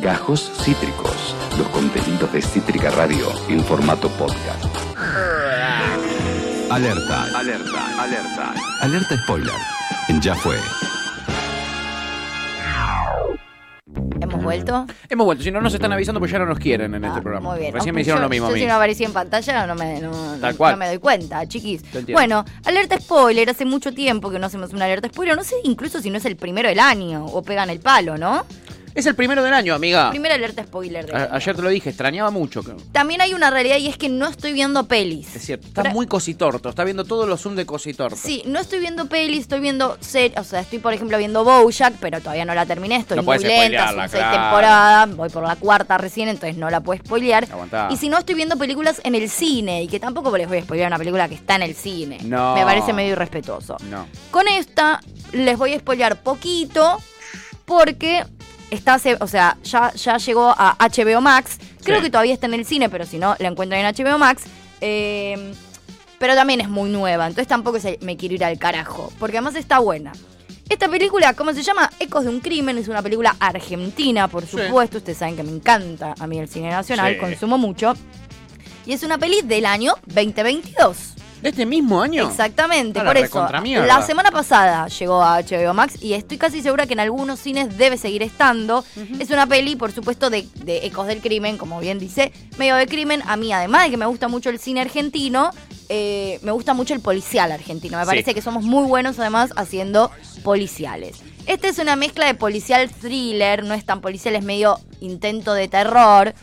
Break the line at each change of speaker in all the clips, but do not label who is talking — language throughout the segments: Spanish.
Gajos Cítricos, los contenidos de Cítrica Radio en formato podcast. Alerta, alerta, alerta. Alerta spoiler. En Ya fue.
¿Hemos vuelto?
Hemos vuelto, si no nos están avisando pues ya no nos quieren en
Ah,
este programa.
Muy bien.
Recién me hicieron
yo-
lo mismo a
Yo
mí.
si no aparecía en pantalla no me, no,
Tal
no-
cual.
no me doy cuenta, chiquis.
Te entiendo.
Bueno, alerta spoiler. Hace mucho tiempo que no hacemos una alerta spoiler. No sé incluso si no es el primero del año o pegan el palo, ¿no?
Es el primero del año, amiga.
Primera alerta spoiler del
A-
año.
ayer te lo dije, extrañaba mucho. que-
También hay una realidad y es que no estoy viendo pelis.
Es cierto, está
Pero-
muy cositorto, está viendo todos los Zoom de cositorto.
Sí, no estoy viendo pelis, estoy viendo series, o sea, estoy por ejemplo viendo Bojack, pero todavía no la terminé, estoy
No
muy
podés
lenta,
spoilearla,
son seis
claro.
temporadas, voy por la cuarta recién, entonces no la puedo spoilear.
Aguantá.
Y si no, estoy viendo películas en el cine, y que tampoco les voy a spoilear una película que está en el cine.
No.
Me parece medio irrespetuoso.
No.
Con esta les voy a spoilear poquito, porque está, o sea, ya, ya llegó a HBO Max. Creo
Sí.
que todavía está en el cine, pero si no, la encuentran en HBO Max. Eh, pero también es muy nueva, entonces tampoco se- me quiero ir al carajo, porque además está buena. Esta película, ¿cómo se llama? Ecos de un crimen, es una película argentina, por
Sí.
supuesto. Ustedes saben que me encanta a mí el cine nacional,
Sí.
consumo mucho. Y es una peli del año 2022.
¿De este mismo año?
Exactamente, por eso. La semana pasada llegó a HBO Max y estoy casi segura que en algunos cines debe seguir estando. Es una peli, por supuesto, de, de ecos del crimen, como bien dice, medio de crimen. A mí, además de que me gusta mucho el cine argentino, eh, me gusta mucho el policial argentino. Me
Sí.
parece que somos muy buenos, además, haciendo policiales. Esta es una mezcla de policial thriller, no es tan policial, es medio intento de terror.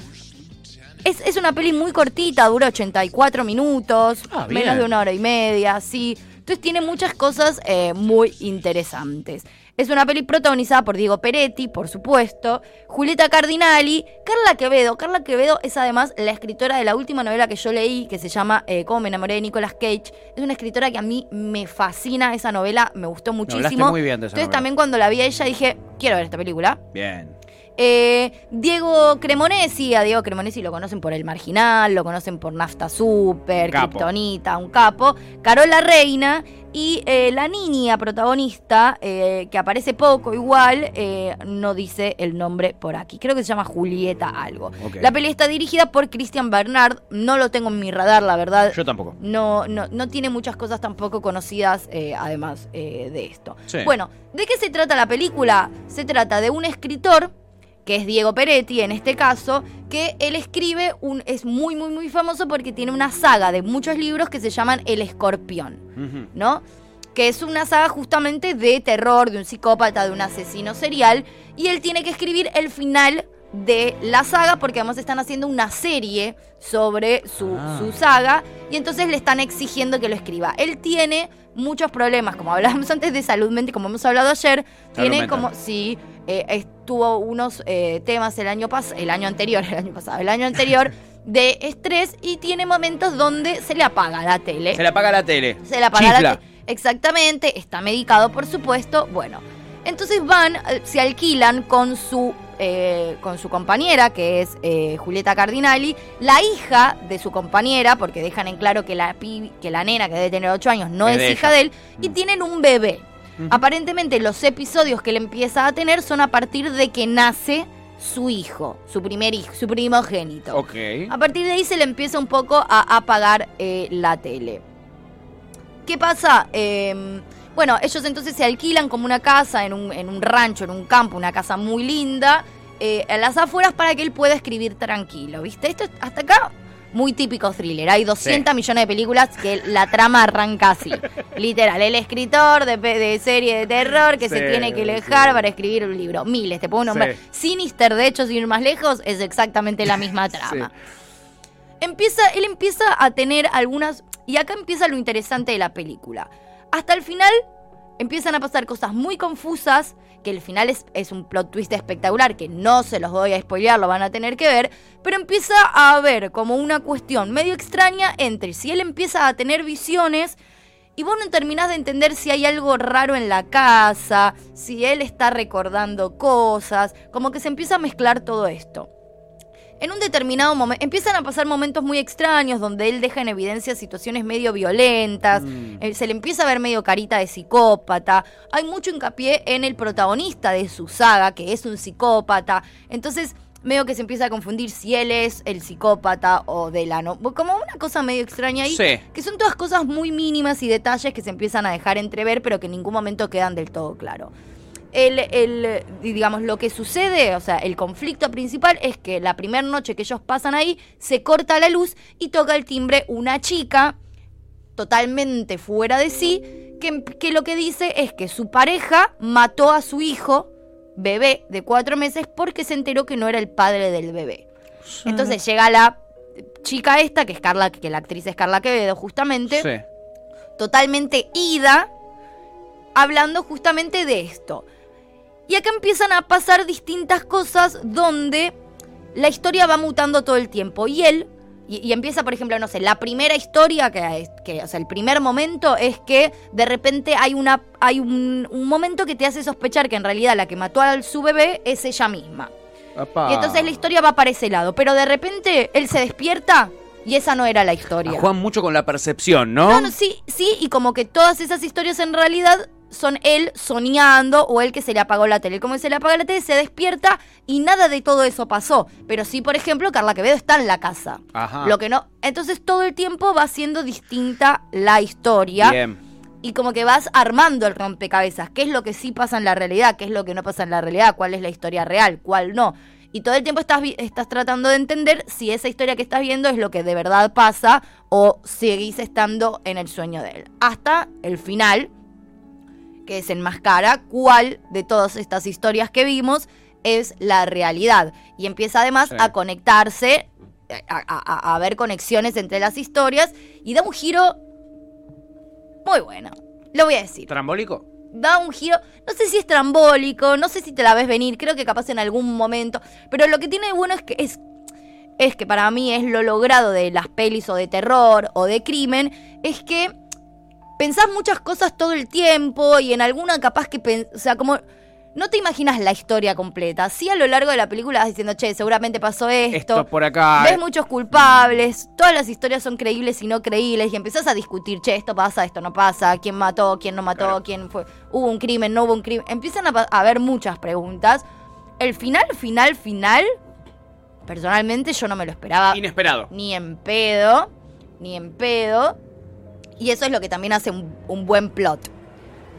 Es, es una peli muy cortita, dura 84 minutos,
Ah,
menos de una hora y media, sí. Entonces tiene muchas cosas eh, muy interesantes. Es una peli protagonizada por Diego Peretti, por supuesto, Julieta Cardinali, Carla Quevedo. Carla Quevedo es además la escritora de la última novela que yo leí, que se llama eh, Cómo me enamoré de Nicolas Cage. Es una escritora que a mí me fascina esa novela, me gustó muchísimo.
muy bien de esa
Entonces
novela.
también cuando la vi a ella dije, quiero ver esta película.
Bien.
Eh, Diego Cremonesi, a Diego Cremonesi lo conocen por El Marginal, lo conocen por Nafta Super. Kryptonita, un capo. Carola Reina y eh, la niña protagonista, eh, que aparece poco igual, eh, no dice el nombre por aquí. Creo que se llama Julieta algo. La peli está dirigida por Christian Bernard, no lo tengo en mi radar, la verdad.
Yo tampoco.
No, no, no tiene muchas cosas tampoco conocidas, eh, además de esto.
Sí.
Bueno, ¿de qué se trata la película? Se trata de un escritor, que es Diego Peretti en este caso, que él escribe un. es muy, muy, muy famoso porque tiene una saga de muchos libros que se llaman El Escorpión. ¿no? Que es una saga justamente de terror, de un psicópata, de un asesino serial. Y él tiene que escribir el final de la saga porque además están haciendo una serie sobre su,
Ah.
su saga y entonces le están exigiendo que lo escriba. Él tiene muchos problemas, como hablábamos antes de salud mental, como hemos hablado ayer, tiene
mental.
como, sí, eh, estuvo unos eh, temas el año pasado, el año anterior, el año pasado, el año anterior de estrés y tiene momentos donde se le apaga la tele.
Se le apaga la tele.
Se la apaga la
Chifla.
te- Exactamente, está medicado, por supuesto. Bueno, entonces van, eh, se alquilan con su, eh, con su compañera, que es eh, Julieta Cardinali, la hija de su compañera, porque dejan en claro que la, que la nena, que debe tener 8 años, no
Es
hija de él, y tienen un bebé. Aparentemente los episodios que él empieza a tener son a partir de que nace su hijo, su primer hijo, su primogénito. A partir de ahí se le empieza un poco a apagar eh, la tele. ¿Qué pasa? Eh, bueno, ellos entonces se alquilan como una casa en un, en un rancho, en un campo, una casa muy linda, eh, a las afueras para que él pueda escribir tranquilo, ¿viste? Esto es- hasta acá, muy típico thriller. Hay 200
Sí.
millones de películas que la trama arranca así. Literal, el escritor de, de serie de terror que se tiene que alejar
sí.
para escribir un libro. Miles, te puedo nombrar. Sinister, de hecho, sin ir más lejos, es exactamente la misma trama empieza, él empieza a tener algunas. Y acá empieza lo interesante de la película. Hasta el final empiezan a pasar cosas muy confusas. Que el final es, un plot twist espectacular. Que no se los voy a spoilear, lo van a tener que ver. Pero empieza a haber como una cuestión medio extraña entre si él empieza a tener visiones. Y vos no terminás de entender si hay algo raro en la casa, si él está recordando cosas, como que se empieza a mezclar todo esto. En un determinado momento empiezan a pasar momentos muy extraños donde él deja en evidencia situaciones medio violentas,
Mm.
eh, se le empieza a ver medio carita de psicópata, hay mucho hincapié en el protagonista de su saga, que es un psicópata, entonces medio que se empieza a confundir si él es el psicópata o Delano. Como una cosa medio extraña ahí.
Sí.
Que son todas cosas muy mínimas y detalles que se empiezan a dejar entrever, pero que en ningún momento quedan del todo claro. El, el, digamos, lo que sucede, o sea, el conflicto principal es que la primera noche que ellos pasan ahí, se corta la luz y toca el timbre una chica totalmente fuera de sí, que, que lo que dice es que su pareja mató a su hijo, bebé de cuatro meses, porque se enteró que no era el padre del bebé. Entonces llega la chica esta, que es Carla, que la actriz es Carla Quevedo, justamente,
Sí.
totalmente ida, hablando justamente de esto. Y acá empiezan a pasar distintas cosas donde la historia va mutando todo el tiempo. Y él, y, y empieza, por ejemplo, no sé, la primera historia, que, que, o sea, el primer momento es que de repente hay, una, hay un, un momento que te hace sospechar que en realidad la que mató a su bebé es ella misma.
Apá.
Y entonces la historia va para ese lado. Pero de repente él se despierta y esa no era la historia.
Juegan mucho con la percepción, ¿no?
No, no, sí, sí, y como que todas esas historias en realidad son él soñando o él que se le apagó la tele. Como se le apaga la tele, se despierta y nada de todo eso pasó. Pero sí, por ejemplo, Carla Quevedo está en la casa.
Ajá.
Lo que no. Entonces todo el tiempo va siendo distinta la historia.
Bien.
Y como que vas armando el rompecabezas. ¿Qué es lo que sí pasa en la realidad? ¿Qué es lo que no pasa en la realidad? ¿Cuál es la historia real? ¿Cuál no? Y todo el tiempo estás, estás tratando de entender si esa historia que estás viendo es lo que de verdad pasa o seguís estando en el sueño de él. Hasta el final, que desenmascara cuál de todas estas historias que vimos es la realidad. Y empieza además
Sí.
a conectarse, a, a- a- a ver conexiones entre las historias y da un giro muy bueno. Lo voy a decir.
¿Trambólico?
Da un giro, no sé si es trambólico, no sé si te la ves venir, creo que capaz en algún momento, pero lo que tiene de bueno es que es es que para mí es lo logrado de las pelis o de terror o de crimen, es que pensás muchas cosas todo el tiempo y en alguna capaz que, o sea, como no te imaginas la historia completa. Sí a lo largo de la película vas diciendo, che, seguramente pasó esto.
Esto por acá.
Ves muchos culpables, todas las historias son creíbles y no creíbles y empezás a discutir, che, esto pasa, esto no pasa, quién mató, quién no mató,
Claro.
quién fue, hubo un crimen, no hubo un crimen. Empiezan a haber muchas preguntas. El final, final, final, personalmente yo no me lo esperaba
Inesperado.
ni en pedo, ni en pedo. Y eso es lo que también hace un, un buen plot.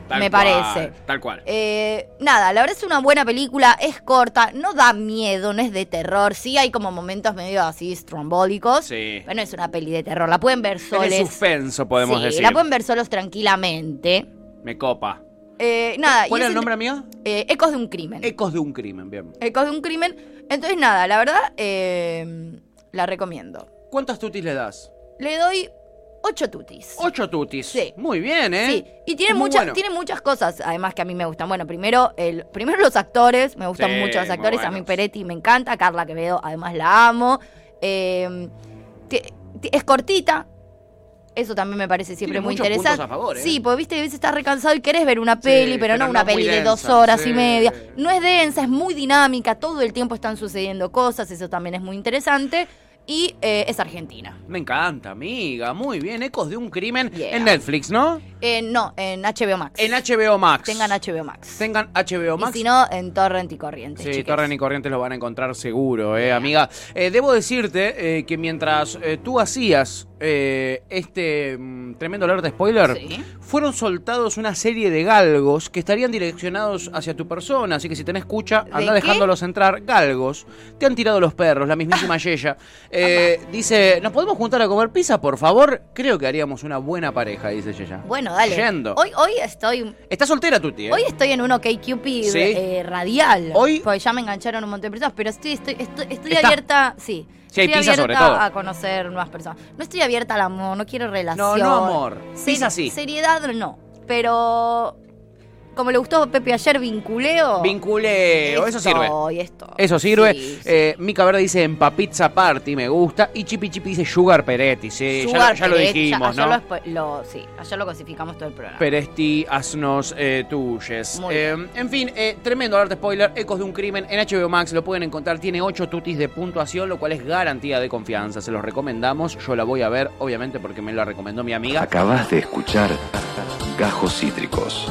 Tal
me
cual,
parece.
Tal cual.
Eh, nada, la verdad es una buena película, es corta, no da miedo, no es de terror. Sí hay como momentos medio así estrombólicos.
Sí.
Pero no es una peli de terror, la pueden ver
Es
soles.
de suspenso, podemos
Sí,
decir.
la pueden ver solos tranquilamente.
Me copa.
Eh, nada,
¿Cuál era
es
el nombre, amiga?
eh, Ecos de un crimen.
Ecos de un crimen, bien.
Ecos de un crimen. Entonces, nada, la verdad, eh, la recomiendo.
¿Cuántas tutis le das?
Le doy ocho tutis.
Ocho tutis.
Sí.
Muy bien, ¿eh?
Sí, y tiene, muchas
bueno.
tiene muchas cosas, además que a mí me gustan. Bueno, primero, el, primero los actores, me gustan
Sí,
mucho los actores. A mí. Peretti me encanta, Carla Quevedo, además la amo. Eh, es cortita. Eso también me parece siempre
Tiene
muy interesante.
a favor, ¿eh?
Sí, porque viste a veces estás recansado y querés ver una peli, pero,
pero
no una peli de dos horas y media. No es densa, es muy dinámica, todo el tiempo están sucediendo cosas, eso también es muy interesante. Y eh, es argentina.
Me encanta, amiga. Muy bien. Ecos de un crimen
Yeah.
en Netflix, ¿no?
Eh, no, en HBO Max.
En HBO Max.
Tengan HBO Max.
Tengan HBO Max.
Y si no, en Torrent y Corrientes.
Sí,
chiques.
Torren y Corrientes lo van a encontrar seguro, eh, amiga. Eh, debo decirte eh, que mientras eh, tú hacías eh, este mm, tremendo alerta spoiler,
Sí.
fueron soltados una serie de galgos que estarían direccionados hacia tu persona. Así que si tenés escucha,
¿De
anda
qué?
dejándolos entrar. Galgos. Te han tirado los perros, la mismísima Yeya. Eh, dice, ¿nos podemos juntar a comer pizza, por favor? Creo que haríamos una buena pareja, dice Yeya.
Bueno, dale.
Yendo.
Hoy, hoy estoy.
Está soltera, Tuti, ¿eh?
Hoy estoy en un OkCupid
Sí.
eh, radial.
Hoy-
Porque ya me engancharon un montón de personas, pero estoy, estoy, estoy, estoy
Está.
abierta. Sí.
Sí, hay
estoy
pizza
abierta
sobre todo.
a conocer nuevas personas. No estoy abierta al amor, no quiero relación.
No, no amor. Pizza sí.
Seriedad no. Pero. Como le gustó a Pepe ayer, vinculeo.
Vinculeo, eso sirve.
Estoy.
Eso sirve.
Sí, sí.
Eh, Mica Verde dice en Papizza Party, me gusta. Y Chipi Chipi dice Sugar Peretti, sí, ya,
Sugar
lo- ya lo dijimos,
ya-
¿no?
ayer lo espo- lo- sí, ayer lo clasificamos todo el programa.
Peresti, haznos eh, tuyes.
Muy
Eh, en fin, eh, tremendo alert spoiler, Ecos de un crimen en HBO Max, lo pueden encontrar, tiene 8 tutis de puntuación, lo cual es garantía de confianza, se los recomendamos, yo la voy a ver, obviamente porque me la recomendó mi amiga.
Acabas de escuchar Gajos Cítricos.